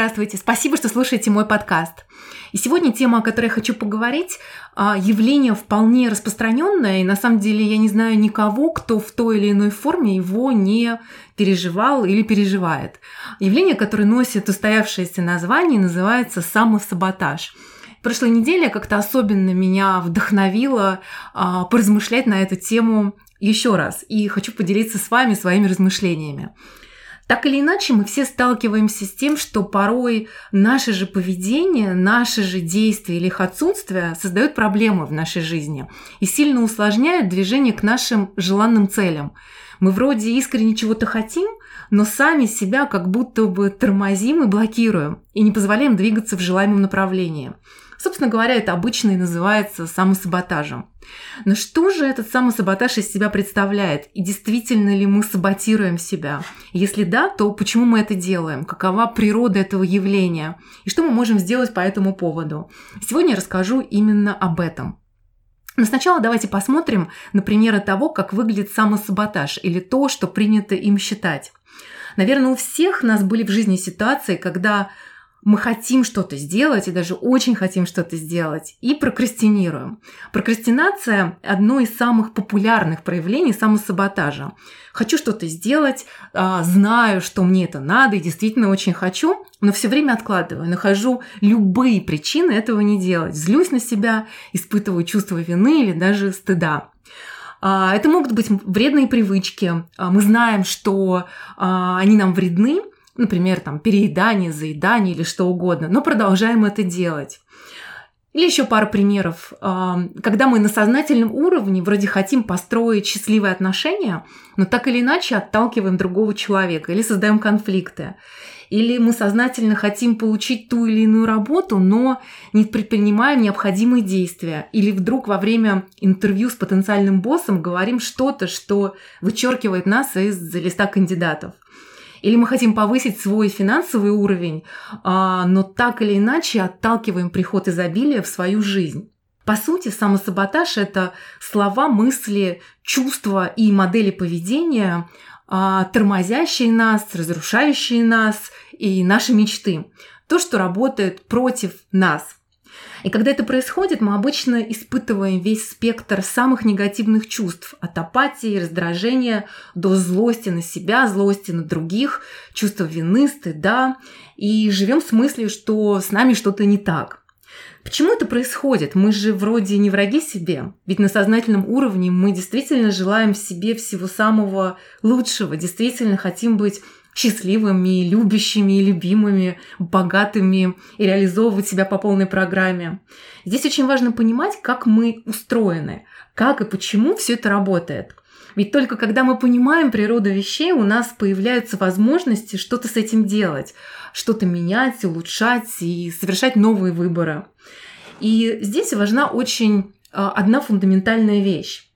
Здравствуйте, спасибо, что слушаете мой подкаст. И сегодня тема, о которой я хочу поговорить, а, явление вполне распространенное, и на самом деле я не знаю никого, кто в той или иной форме его не переживал или переживает. Явление, которое носит устоявшееся название, называется самосаботаж. Прошлой неделе как-то особенно меня вдохновило а, поразмышлять на эту тему еще раз, и хочу поделиться с вами своими размышлениями. Так или иначе, мы все сталкиваемся с тем, что порой наше же поведение, наши же действия или их отсутствие создают проблемы в нашей жизни и сильно усложняют движение к нашим желанным целям. Мы вроде искренне чего-то хотим, но сами себя как будто бы тормозим и блокируем, и не позволяем двигаться в желаемом направлении. Собственно говоря, это обычно и называется самосаботажем. Но что же этот самосаботаж из себя представляет? И действительно ли мы саботируем себя? Если да, то почему мы это делаем? Какова природа этого явления? И что мы можем сделать по этому поводу? Сегодня я расскажу именно об этом. Но сначала давайте посмотрим на примеры того, как выглядит самосаботаж или то, что принято им считать. Наверное, у всех нас были в жизни ситуации, когда мы хотим что-то сделать и даже очень хотим что-то сделать и прокрастинируем. Прокрастинация – одно из самых популярных проявлений самосаботажа. Хочу что-то сделать, а, знаю, что мне это надо и действительно очень хочу, но все время откладываю, нахожу любые причины этого не делать, злюсь на себя, испытываю чувство вины или даже стыда. А, это могут быть вредные привычки. А, мы знаем, что они нам вредны, например, там переедание, заедание или что угодно, но продолжаем это делать. Или еще пара примеров. Когда мы на сознательном уровне вроде хотим построить счастливые отношения, но так или иначе отталкиваем другого человека или создаем конфликты. Или мы сознательно хотим получить ту или иную работу, но не предпринимаем необходимые действия. Или вдруг во время интервью с потенциальным боссом говорим что-то, что вычеркивает нас из листа кандидатов. Или мы хотим повысить свой финансовый уровень, а, но так или иначе отталкиваем приход изобилия в свою жизнь. По сути, самосаботаж – это слова, мысли, чувства и модели поведения, а, тормозящие нас, разрушающие нас и наши мечты. То, что работает против нас – и когда это происходит, мы обычно испытываем весь спектр самых негативных чувств. От апатии, раздражения до злости на себя, злости на других, чувства вины, стыда. И живем с мыслью, что с нами что-то не так. Почему это происходит? Мы же вроде не враги себе. Ведь на сознательном уровне мы действительно желаем себе всего самого лучшего, действительно хотим быть счастливыми, любящими и любимыми, богатыми и реализовывать себя по полной программе. Здесь очень важно понимать, как мы устроены, как и почему все это работает. Ведь только когда мы понимаем природу вещей, у нас появляются возможности что-то с этим делать, что-то менять, улучшать и совершать новые выборы. И здесь важна очень а, одна фундаментальная вещь.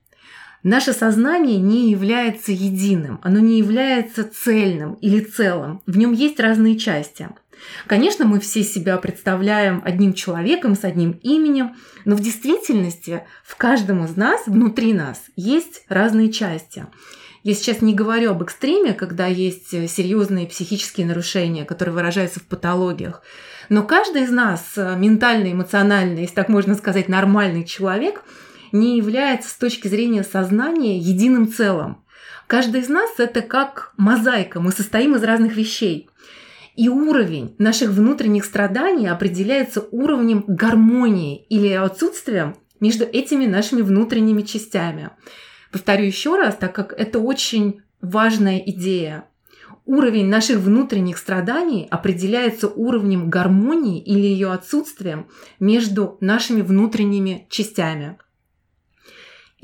Наше сознание не является единым, оно не является цельным или целым. В нем есть разные части. Конечно, мы все себя представляем одним человеком с одним именем, но в действительности в каждом из нас, внутри нас, есть разные части. Я сейчас не говорю об экстреме, когда есть серьезные психические нарушения, которые выражаются в патологиях. Но каждый из нас, ментально, эмоционально, если так можно сказать, нормальный человек – не является с точки зрения сознания единым целым. Каждый из нас это как мозаика, мы состоим из разных вещей. И уровень наших внутренних страданий определяется уровнем гармонии или отсутствием между этими нашими внутренними частями. Повторю еще раз, так как это очень важная идея. Уровень наших внутренних страданий определяется уровнем гармонии или ее отсутствием между нашими внутренними частями.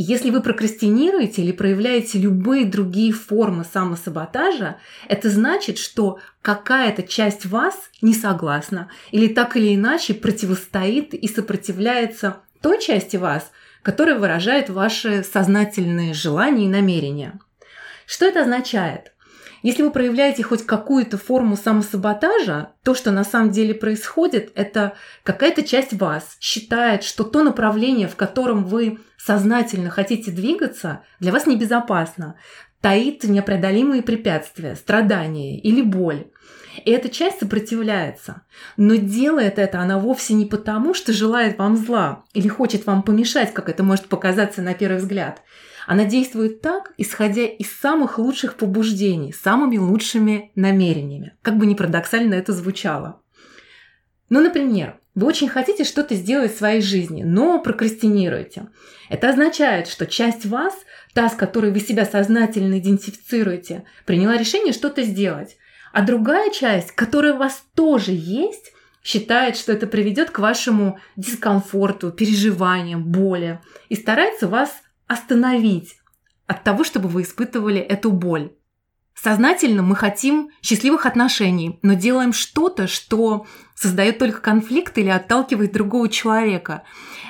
Если вы прокрастинируете или проявляете любые другие формы самосаботажа, это значит, что какая-то часть вас не согласна или так или иначе противостоит и сопротивляется той части вас, которая выражает ваши сознательные желания и намерения. Что это означает? Если вы проявляете хоть какую-то форму самосаботажа, то, что на самом деле происходит, это какая-то часть вас считает, что то направление, в котором вы сознательно хотите двигаться, для вас небезопасно, таит непреодолимые препятствия, страдания или боль. И эта часть сопротивляется. Но делает это она вовсе не потому, что желает вам зла или хочет вам помешать, как это может показаться на первый взгляд. Она действует так, исходя из самых лучших побуждений, самыми лучшими намерениями. Как бы ни парадоксально это звучало. Ну, например, вы очень хотите что-то сделать в своей жизни, но прокрастинируете. Это означает, что часть вас, та, с которой вы себя сознательно идентифицируете, приняла решение что-то сделать. А другая часть, которая у вас тоже есть, считает, что это приведет к вашему дискомфорту, переживаниям, боли и старается вас остановить от того, чтобы вы испытывали эту боль. Сознательно мы хотим счастливых отношений, но делаем что-то, что создает только конфликт или отталкивает другого человека.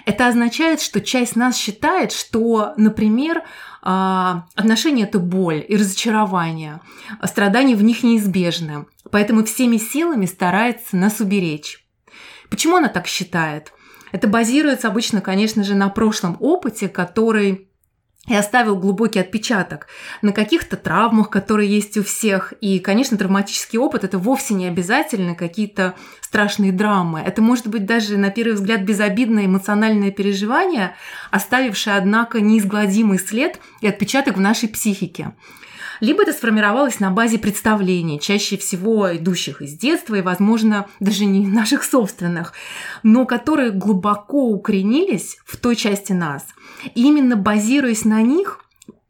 Это означает, что часть нас считает, что, например, а, отношения – это боль и разочарование, а страдания в них неизбежны, поэтому всеми силами старается нас уберечь. Почему она так считает? Это базируется обычно, конечно же, на прошлом опыте, который и оставил глубокий отпечаток на каких-то травмах, которые есть у всех. И, конечно, травматический опыт – это вовсе не обязательно какие-то страшные драмы. Это может быть даже, на первый взгляд, безобидное эмоциональное переживание, оставившее, однако, неизгладимый след и отпечаток в нашей психике либо это сформировалось на базе представлений, чаще всего идущих из детства и, возможно, даже не наших собственных, но которые глубоко укоренились в той части нас. И именно базируясь на них,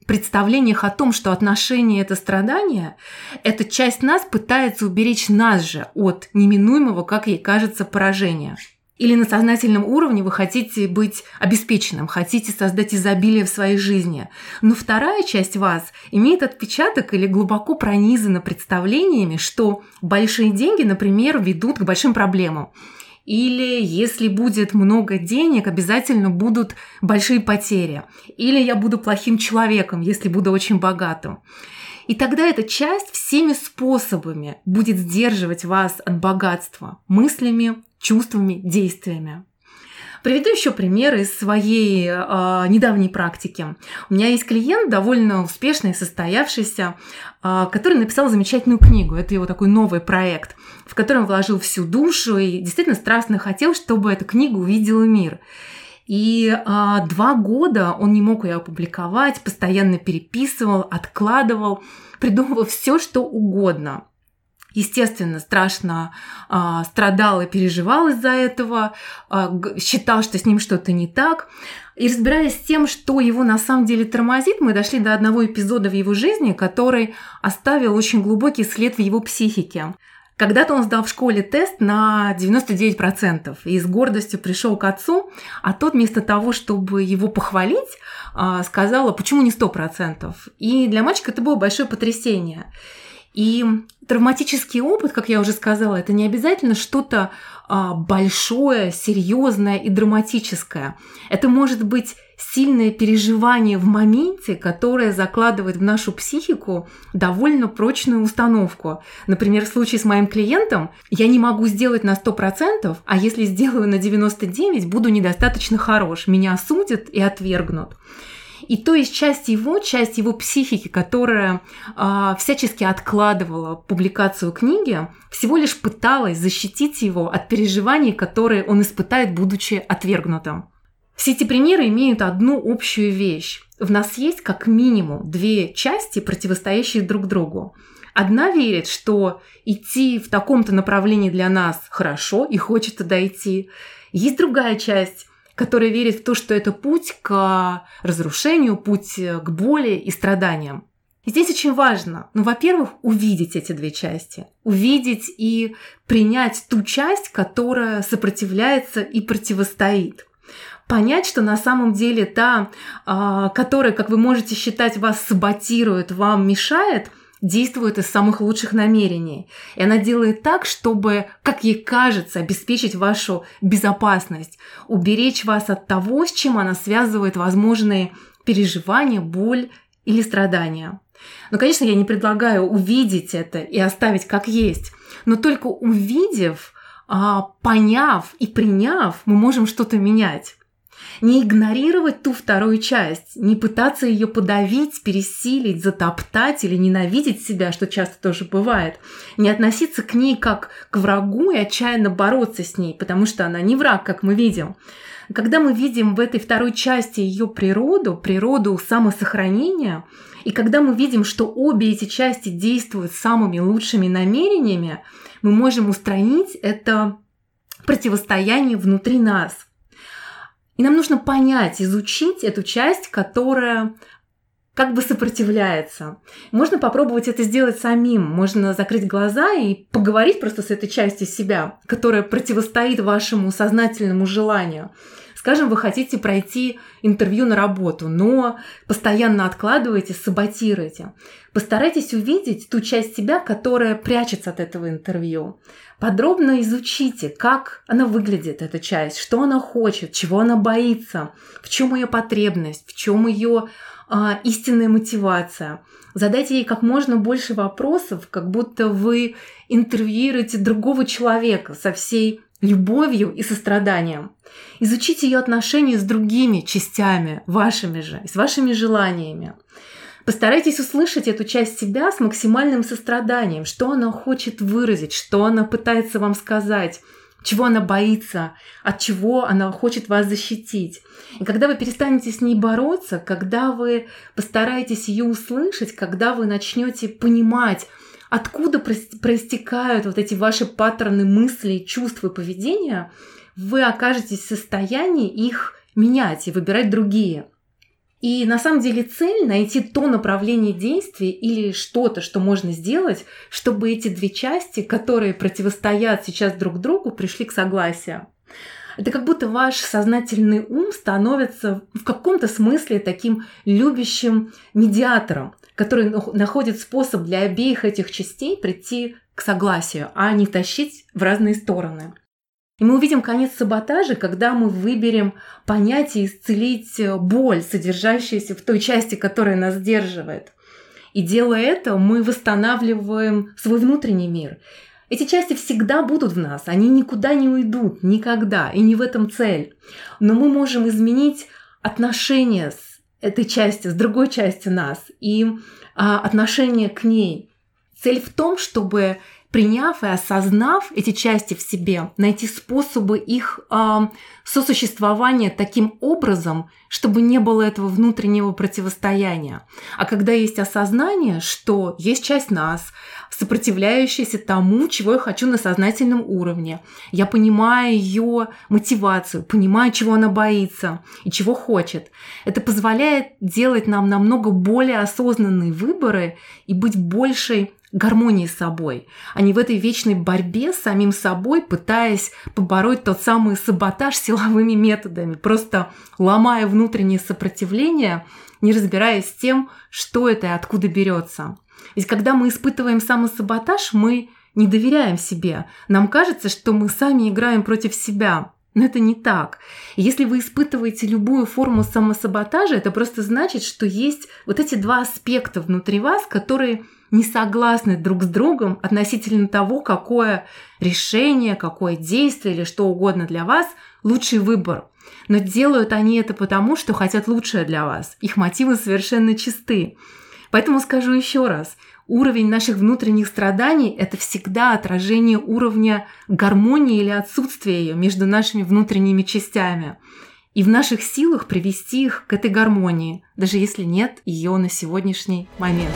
представлениях о том, что отношения – это страдание, эта часть нас пытается уберечь нас же от неминуемого, как ей кажется, поражения – или на сознательном уровне вы хотите быть обеспеченным, хотите создать изобилие в своей жизни. Но вторая часть вас имеет отпечаток или глубоко пронизана представлениями, что большие деньги, например, ведут к большим проблемам. Или если будет много денег, обязательно будут большие потери. Или я буду плохим человеком, если буду очень богатым. И тогда эта часть всеми способами будет сдерживать вас от богатства мыслями, чувствами, действиями. Приведу еще пример из своей э, недавней практики. У меня есть клиент, довольно успешный, состоявшийся, э, который написал замечательную книгу. Это его такой новый проект, в котором вложил всю душу и действительно страстно хотел, чтобы эта книга увидела мир. И э, два года он не мог ее опубликовать, постоянно переписывал, откладывал, придумывал все, что угодно естественно, страшно э, страдал и переживал из-за этого, э, считал, что с ним что-то не так. И разбираясь с тем, что его на самом деле тормозит, мы дошли до одного эпизода в его жизни, который оставил очень глубокий след в его психике. Когда-то он сдал в школе тест на 99% и с гордостью пришел к отцу, а тот вместо того, чтобы его похвалить, а, сказала, почему не 100%. И для мальчика это было большое потрясение. И травматический опыт, как я уже сказала, это не обязательно что-то а, большое, серьезное и драматическое. Это может быть сильное переживание в моменте, которое закладывает в нашу психику довольно прочную установку. Например, в случае с моим клиентом я не могу сделать на 100%, а если сделаю на 99%, буду недостаточно хорош, меня осудят и отвергнут. И то есть часть его, часть его психики, которая э, всячески откладывала публикацию книги, всего лишь пыталась защитить его от переживаний, которые он испытает, будучи отвергнутым. Все эти примеры имеют одну общую вещь. В нас есть как минимум две части, противостоящие друг другу. Одна верит, что идти в таком-то направлении для нас хорошо и хочет туда идти. Есть другая часть, которая верит в то, что это путь к разрушению, путь к боли и страданиям. И здесь очень важно, ну, во-первых, увидеть эти две части. Увидеть и принять ту часть, которая сопротивляется и противостоит понять, что на самом деле та, а, которая, как вы можете считать, вас саботирует, вам мешает, действует из самых лучших намерений. И она делает так, чтобы, как ей кажется, обеспечить вашу безопасность, уберечь вас от того, с чем она связывает возможные переживания, боль или страдания. Но, конечно, я не предлагаю увидеть это и оставить как есть, но только увидев, а, поняв и приняв, мы можем что-то менять. Не игнорировать ту вторую часть, не пытаться ее подавить, пересилить, затоптать или ненавидеть себя, что часто тоже бывает. Не относиться к ней как к врагу и отчаянно бороться с ней, потому что она не враг, как мы видим. Когда мы видим в этой второй части ее природу, природу самосохранения, и когда мы видим, что обе эти части действуют самыми лучшими намерениями, мы можем устранить это противостояние внутри нас – и нам нужно понять, изучить эту часть, которая как бы сопротивляется. Можно попробовать это сделать самим. Можно закрыть глаза и поговорить просто с этой частью себя, которая противостоит вашему сознательному желанию. Скажем, вы хотите пройти интервью на работу, но постоянно откладываете, саботируете. Постарайтесь увидеть ту часть себя, которая прячется от этого интервью. Подробно изучите, как она выглядит, эта часть, что она хочет, чего она боится, в чем ее потребность, в чем ее а, истинная мотивация. Задайте ей как можно больше вопросов, как будто вы интервьюируете другого человека со всей любовью и состраданием. Изучите ее отношения с другими частями, вашими же, с вашими желаниями. Постарайтесь услышать эту часть себя с максимальным состраданием, что она хочет выразить, что она пытается вам сказать, чего она боится, от чего она хочет вас защитить. И когда вы перестанете с ней бороться, когда вы постараетесь ее услышать, когда вы начнете понимать, откуда проистекают вот эти ваши паттерны мыслей, чувств и поведения, вы окажетесь в состоянии их менять и выбирать другие. И на самом деле цель найти то направление действия или что-то, что можно сделать, чтобы эти две части, которые противостоят сейчас друг другу, пришли к согласию. Это как будто ваш сознательный ум становится в каком-то смысле таким любящим медиатором, который находит способ для обеих этих частей прийти к согласию, а не тащить в разные стороны. И мы увидим конец саботажа, когда мы выберем понять и исцелить боль, содержащуюся в той части, которая нас сдерживает. И делая это, мы восстанавливаем свой внутренний мир. Эти части всегда будут в нас, они никуда не уйдут, никогда, и не в этом цель. Но мы можем изменить отношения с этой части, с другой частью нас и а, отношение к ней. Цель в том, чтобы приняв и осознав эти части в себе, найти способы их э, сосуществования таким образом, чтобы не было этого внутреннего противостояния. А когда есть осознание, что есть часть нас, сопротивляющаяся тому, чего я хочу на сознательном уровне, я понимаю ее мотивацию, понимаю, чего она боится и чего хочет. Это позволяет делать нам намного более осознанные выборы и быть большей гармонии с собой, а не в этой вечной борьбе с самим собой, пытаясь побороть тот самый саботаж силовыми методами, просто ломая внутреннее сопротивление, не разбираясь с тем, что это и откуда берется. Ведь когда мы испытываем самосаботаж, мы не доверяем себе. Нам кажется, что мы сами играем против себя. Но это не так. Если вы испытываете любую форму самосаботажа, это просто значит, что есть вот эти два аспекта внутри вас, которые не согласны друг с другом относительно того, какое решение, какое действие или что угодно для вас лучший выбор. Но делают они это потому, что хотят лучшее для вас. Их мотивы совершенно чисты. Поэтому скажу еще раз, уровень наших внутренних страданий – это всегда отражение уровня гармонии или отсутствия ее между нашими внутренними частями. И в наших силах привести их к этой гармонии, даже если нет ее на сегодняшний момент.